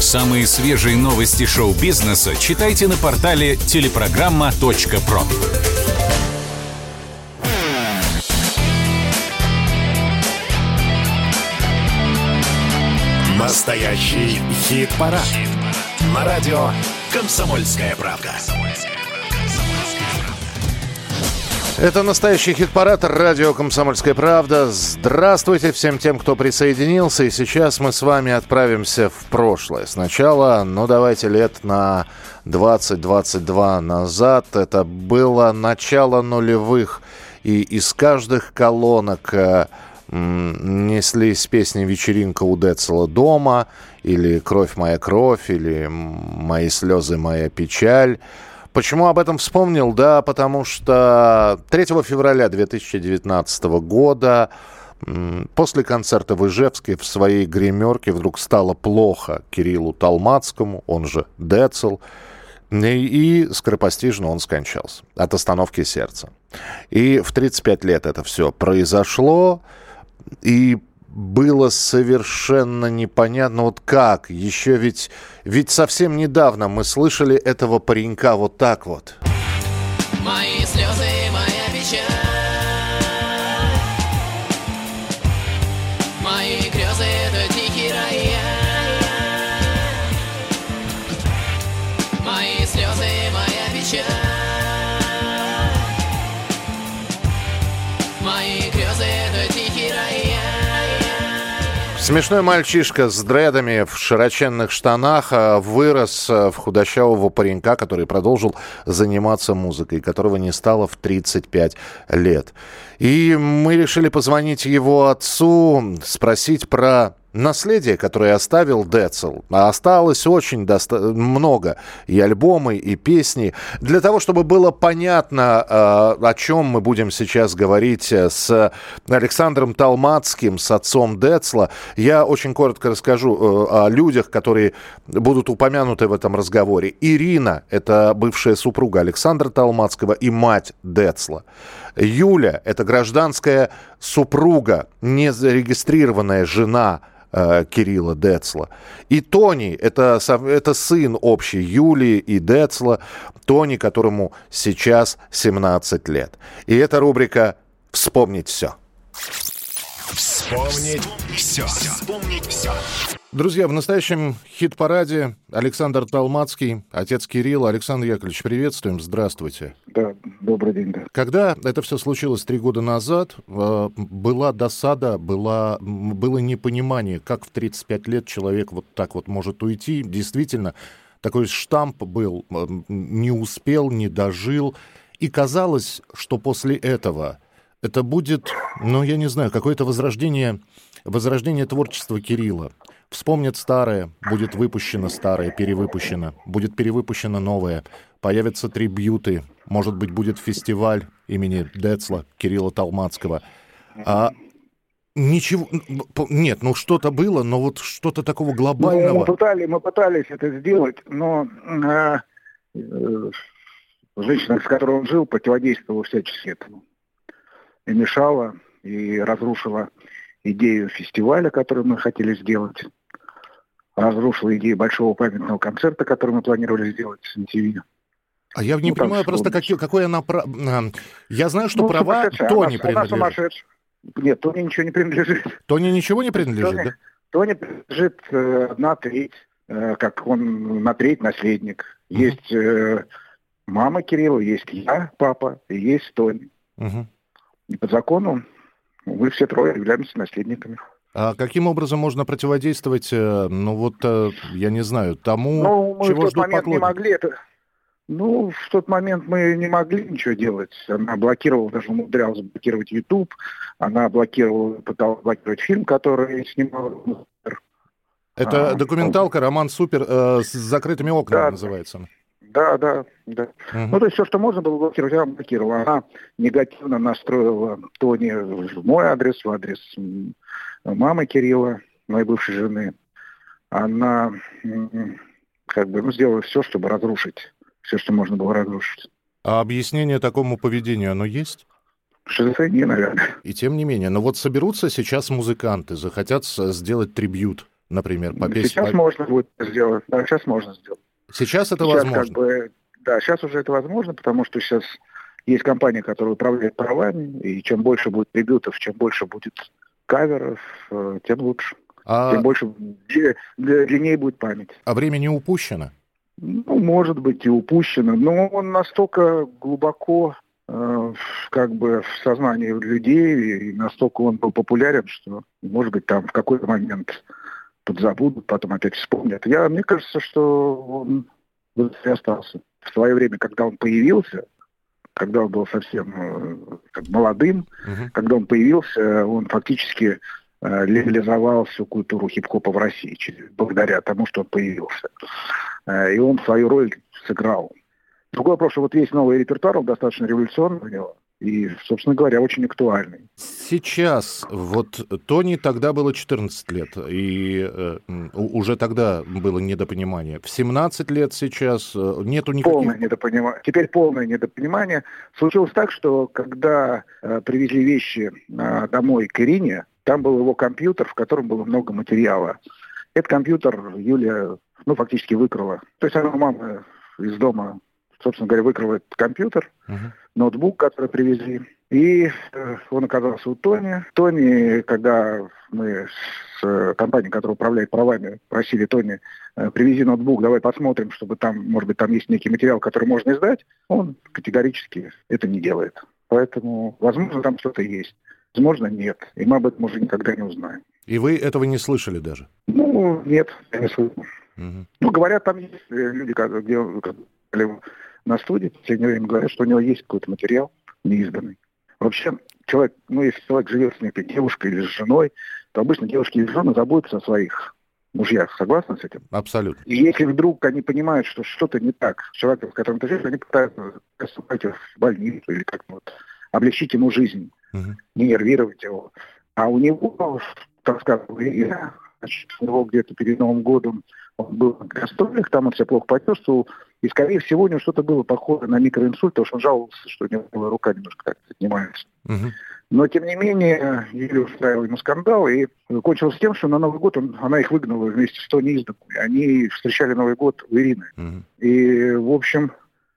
Самые свежие новости шоу-бизнеса читайте на портале телепрограмма.про. Настоящий хит-парад. Хит На радио «Комсомольская правда». Это настоящий хит-парад радио «Комсомольская правда». Здравствуйте всем тем, кто присоединился. И сейчас мы с вами отправимся в прошлое. Сначала, ну давайте лет на 20-22 назад. Это было начало нулевых. И из каждых колонок э, неслись песни «Вечеринка у Децела дома» или «Кровь моя кровь» или «Мои слезы, моя печаль». Почему об этом вспомнил? Да, потому что 3 февраля 2019 года После концерта в Ижевске в своей гримерке вдруг стало плохо Кириллу Талмацкому, он же Децл, и скоропостижно он скончался от остановки сердца. И в 35 лет это все произошло. И было совершенно непонятно, вот как. Еще ведь, ведь совсем недавно мы слышали этого паренька вот так вот. Мои слезы, моя печаль. Мои грезы, Смешной мальчишка с дредами в широченных штанах а, вырос а, в худощавого паренька, который продолжил заниматься музыкой, которого не стало в 35 лет. И мы решили позвонить его отцу, спросить про наследие, которое оставил Децл, а осталось очень доста- много и альбомы, и песни. Для того, чтобы было понятно, э, о чем мы будем сейчас говорить э, с Александром Талмацким, с отцом Децла, я очень коротко расскажу э, о людях, которые будут упомянуты в этом разговоре. Ирина – это бывшая супруга Александра Талмацкого и мать Децла. Юля – это гражданская супруга, незарегистрированная жена э, Кирилла Децла. И Тони это, это сын общий Юлии и Децла. Тони, которому сейчас 17 лет. И эта рубрика «Вспомнить все». Вспомнить все. Вспомнить все. Друзья, в настоящем хит-параде Александр Талмацкий, отец Кирилла. Александр Яковлевич, приветствуем, здравствуйте. Да, добрый день. Да. Когда это все случилось три года назад, э, была досада, была, было непонимание, как в 35 лет человек вот так вот может уйти. Действительно, такой штамп был, э, не успел, не дожил. И казалось, что после этого это будет, ну, я не знаю, какое-то возрождение, возрождение творчества Кирилла. Вспомнят старое, будет выпущено старое, перевыпущено, будет перевыпущено новое, появятся трибьюты, может быть, будет фестиваль имени Децла, Кирилла Талмацкого. А Ничего, нет, ну что-то было, но вот что-то такого глобального. Ну, мы, пытались, мы пытались это сделать, но э, э, женщина, с которой он жил, противодействовала всячески этому. И мешала, и разрушила идею фестиваля, который мы хотели сделать разрушила идею большого памятного концерта, который мы планировали сделать с MTV. А я не ну, понимаю просто, как, какой она... Про... Я знаю, что ну, права Тони принадлежит. Она Нет, Тони ничего не принадлежит. Тони ничего не принадлежит, Тони, да? Тони принадлежит э, одна треть, э, как он на треть наследник. Угу. Есть э, мама Кирилла, есть я, папа, и есть Тони. Угу. И по закону мы все трое являемся наследниками. А каким образом можно противодействовать, э, ну вот, э, я не знаю, тому, ну, мы чего в тот ждут момент не могли это... Ну, в тот момент мы не могли ничего делать. Она блокировала, даже умудрялась блокировать YouTube, она блокировала, пыталась блокировать фильм, который снимал. Это а, документалка «Роман Супер» э, с закрытыми окнами да, называется. Да, да, да. Угу. Ну, то есть все, что можно было блокировать, она блокировала. Она негативно настроила Тони в мой адрес, в адрес мама Кирилла, моей бывшей жены, она как бы ну, сделала все, чтобы разрушить все, что можно было разрушить. А объяснение такому поведению, оно есть? Шизофрения, наверное. И тем не менее. Но вот соберутся сейчас музыканты, захотят сделать трибют например, попеть? Сейчас по... можно будет сделать, да, сейчас можно сделать. Сейчас это сейчас возможно? Как бы, да, сейчас уже это возможно, потому что сейчас есть компания, которая управляет правами, и чем больше будет трибютов, чем больше будет каверов, э, тем лучше. А... Тем больше длиннее будет память. А время не упущено? Ну, может быть, и упущено, но он настолько глубоко э, как бы в сознании людей, и настолько он был популярен, что, может быть, там в какой-то момент подзабудут, потом опять вспомнят. Я, мне кажется, что он и остался. В свое время, когда он появился, когда он был совсем э, как, молодым, uh-huh. когда он появился, он фактически э, легализовал всю культуру хип-хопа в России благодаря тому, что он появился. Э, и он свою роль сыграл. Другой вопрос, что вот весь новый репертуар, он достаточно революционный у него и, собственно говоря, очень актуальный. Сейчас, вот Тони тогда было 14 лет, и э, уже тогда было недопонимание. В 17 лет сейчас э, нету никаких... Полное недопонимание. Теперь полное недопонимание. Случилось так, что когда э, привезли вещи э, домой к Ирине, там был его компьютер, в котором было много материала. Этот компьютер Юлия, ну, фактически выкрала. То есть она мама из дома собственно говоря, выкрал этот компьютер, uh-huh. Ноутбук, который привезли. И э, он оказался у Тони. Тони, когда мы с э, компанией, которая управляет правами, просили Тони, э, привези ноутбук, давай посмотрим, чтобы там, может быть, там есть некий материал, который можно издать, он категорически это не делает. Поэтому, возможно, там что-то есть. Возможно, нет. И мы об этом уже никогда не узнаем. И вы этого не слышали даже? Ну, нет, я не слышал. Угу. Ну, говорят, там есть люди, где на студии в последнее время говорят, что у него есть какой-то материал неизданный. Вообще, человек, ну, если человек живет с некой девушкой или с женой, то обычно девушки и жены заботятся о своих мужьях. Согласны с этим? Абсолютно. И если вдруг они понимают, что что-то не так с человеком, с которым ты живешь, они пытаются поступать в больницу или как-то вот облегчить ему жизнь, угу. не нервировать его. А у него, так сказал я, значит, у него где-то перед Новым годом он был на гастролях, там он себя плохо почувствовал, и, скорее всего, у него что-то было похоже на микроинсульт, потому что он жаловался, что у него рука немножко так отнимается. Угу. Но, тем не менее, Юлия устраивала ему скандал, и кончилось тем, что на Новый год он, она их выгнала вместе с Тони из Они встречали Новый год у Ирины. Угу. И, в общем,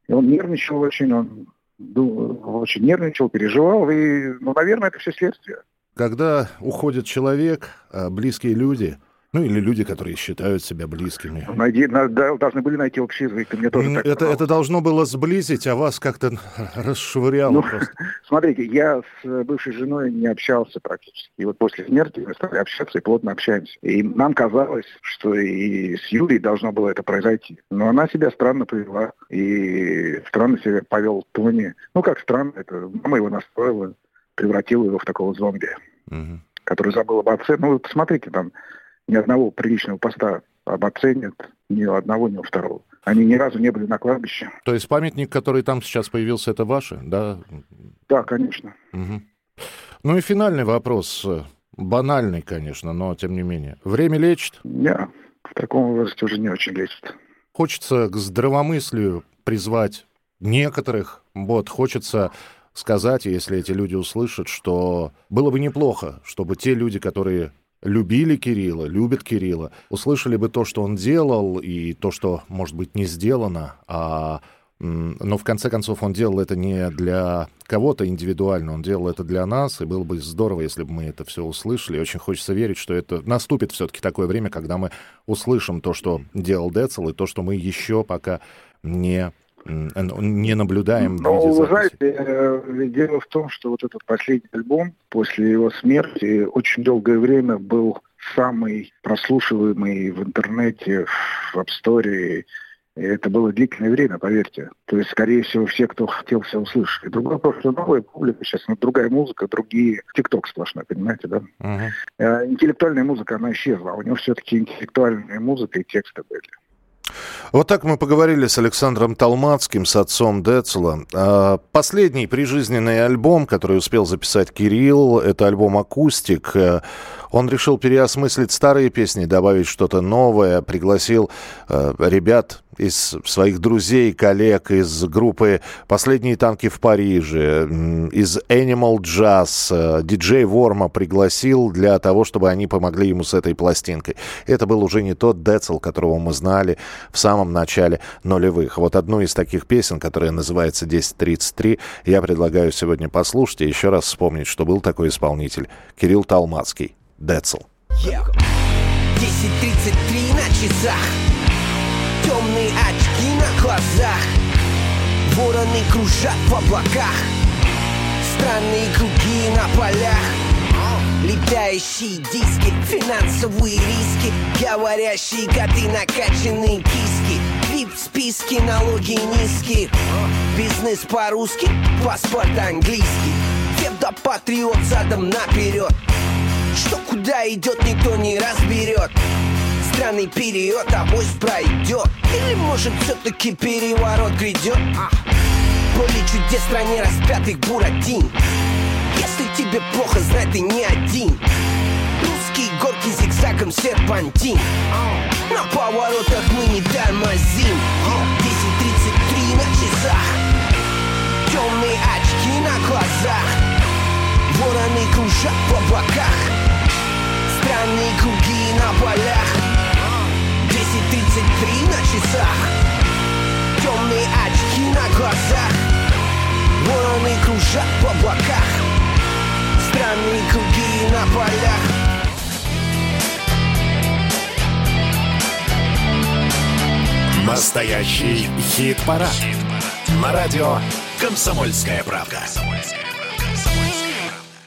он нервничал очень, он очень нервничал, переживал, и, ну, наверное, это все следствие. Когда уходит человек, а близкие люди, ну, или люди, которые считают себя близкими. Найди, на, должны были найти общий язык. Мне тоже так это, это должно было сблизить, а вас как-то расшвыряло ну, просто. Смотрите, я с бывшей женой не общался практически. И вот после смерти мы стали общаться и плотно общаемся. И нам казалось, что и с Юлей должно было это произойти. Но она себя странно повела. И странно себя повел Тони. Ну, как странно, это мама его настроила, превратила его в такого зомби, угу. который забыл об отце. Ну, посмотрите, там ни одного приличного поста об отце нет, ни одного, ни у второго. Они ни разу не были на кладбище. То есть памятник, который там сейчас появился, это ваше, да? Да, конечно. Угу. Ну и финальный вопрос, банальный, конечно, но тем не менее. Время лечит? Нет, в таком возрасте уже не очень лечит. Хочется к здравомыслию призвать некоторых, вот, хочется сказать, если эти люди услышат, что было бы неплохо, чтобы те люди, которые любили Кирилла, любят Кирилла, услышали бы то, что он делал, и то, что, может быть, не сделано, а но в конце концов он делал это не для кого-то индивидуально, он делал это для нас, и было бы здорово, если бы мы это все услышали. Очень хочется верить, что это наступит все-таки такое время, когда мы услышим то, что делал Децл, и то, что мы еще пока не не наблюдаем. Ну, вы знаете, дело в том, что вот этот последний альбом после его смерти очень долгое время был самый прослушиваемый в интернете, в App Store. И это было длительное время, поверьте. То есть, скорее всего, все, кто хотел, все услышали. Другой вопрос, что новая публика сейчас, ну, другая музыка, другие... ТикТок сплошной, понимаете, да? Uh-huh. Интеллектуальная музыка, она исчезла. А у него все-таки интеллектуальная музыка и тексты были. Вот так мы поговорили с Александром Талмацким, с отцом Децела. А, последний прижизненный альбом, который успел записать Кирилл, это альбом «Акустик». Э, он решил переосмыслить старые песни, добавить что-то новое, пригласил э, ребят из своих друзей, коллег, из группы «Последние танки в Париже», из Animal Jazz, диджей Ворма пригласил для того, чтобы они помогли ему с этой пластинкой. Это был уже не тот Децл, которого мы знали в самом начале нулевых. Вот одну из таких песен, которая называется «1033», я предлагаю сегодня послушать и еще раз вспомнить, что был такой исполнитель Кирилл Талмацкий, Децл. Yeah. 10.33 на часах Темные очки на глазах. Вороны кружат в облаках. Странные круги на полях. Летающие диски, финансовые риски. Говорящие коты, накачанные киски. Вип списки, налоги низкие. Бизнес по-русски, паспорт английский. Псевдопатриот задом наперед. Что куда идет, никто не разберет Странный период, авось пройдет Или может все-таки переворот грядет Поле чудес в стране распятых буратин. Если тебе плохо, знай, ты не один. Русские горки зигзагом серпантин. На поворотах мы не тормозим. 10.33 на часах. Темные очки на глазах. Вороны кружат в облаках. Странные круги на полях 10.33 на часах Темные очки на глазах Вороны кружат в облаках Странные круги на полях Настоящий хит-парад. На радио «Комсомольская правка».